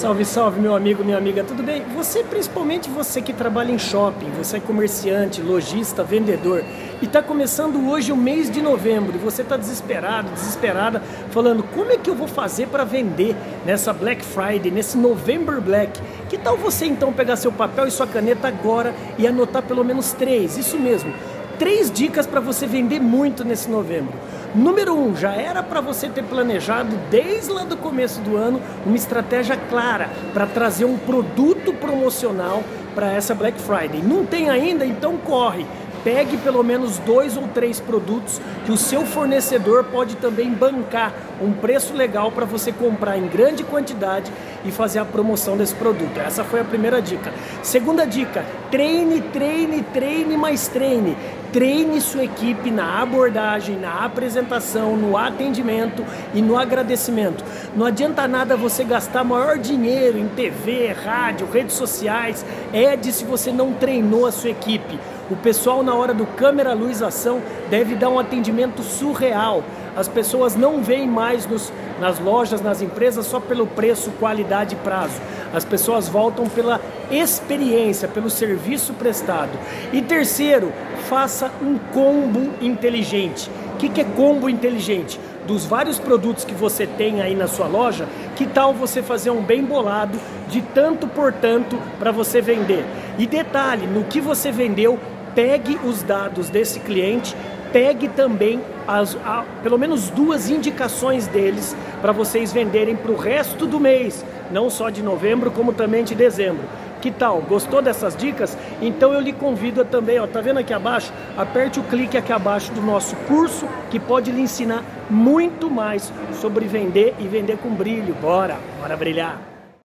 Salve, salve, meu amigo, minha amiga, tudo bem? Você, principalmente você que trabalha em shopping, você é comerciante, lojista, vendedor e está começando hoje o mês de novembro e você está desesperado, desesperada, falando como é que eu vou fazer para vender nessa Black Friday, nesse November Black? Que tal você então pegar seu papel e sua caneta agora e anotar pelo menos três, isso mesmo, três dicas para você vender muito nesse novembro. Número um, já era para você ter planejado desde lá do começo do ano uma estratégia clara para trazer um produto promocional para essa Black Friday. Não tem ainda? Então corre pegue pelo menos dois ou três produtos que o seu fornecedor pode também bancar um preço legal para você comprar em grande quantidade e fazer a promoção desse produto. Essa foi a primeira dica. Segunda dica: treine, treine, treine, mais treine. Treine sua equipe na abordagem, na apresentação, no atendimento e no agradecimento. Não adianta nada você gastar maior dinheiro em TV, rádio, redes sociais, é de se você não treinou a sua equipe. O pessoal, na hora do câmera, luz, ação, deve dar um atendimento surreal. As pessoas não veem mais nos, nas lojas, nas empresas, só pelo preço, qualidade e prazo. As pessoas voltam pela experiência, pelo serviço prestado. E terceiro, faça um combo inteligente. O que, que é combo inteligente? Dos vários produtos que você tem aí na sua loja, que tal você fazer um bem bolado de tanto por tanto para você vender? E detalhe, no que você vendeu, pegue os dados desse cliente, pegue também as, a, pelo menos duas indicações deles para vocês venderem para o resto do mês, não só de novembro, como também de dezembro. Que tal? Gostou dessas dicas? Então eu lhe convido também, ó, tá vendo aqui abaixo? Aperte o clique aqui abaixo do nosso curso que pode lhe ensinar muito mais sobre vender e vender com brilho. Bora, bora brilhar.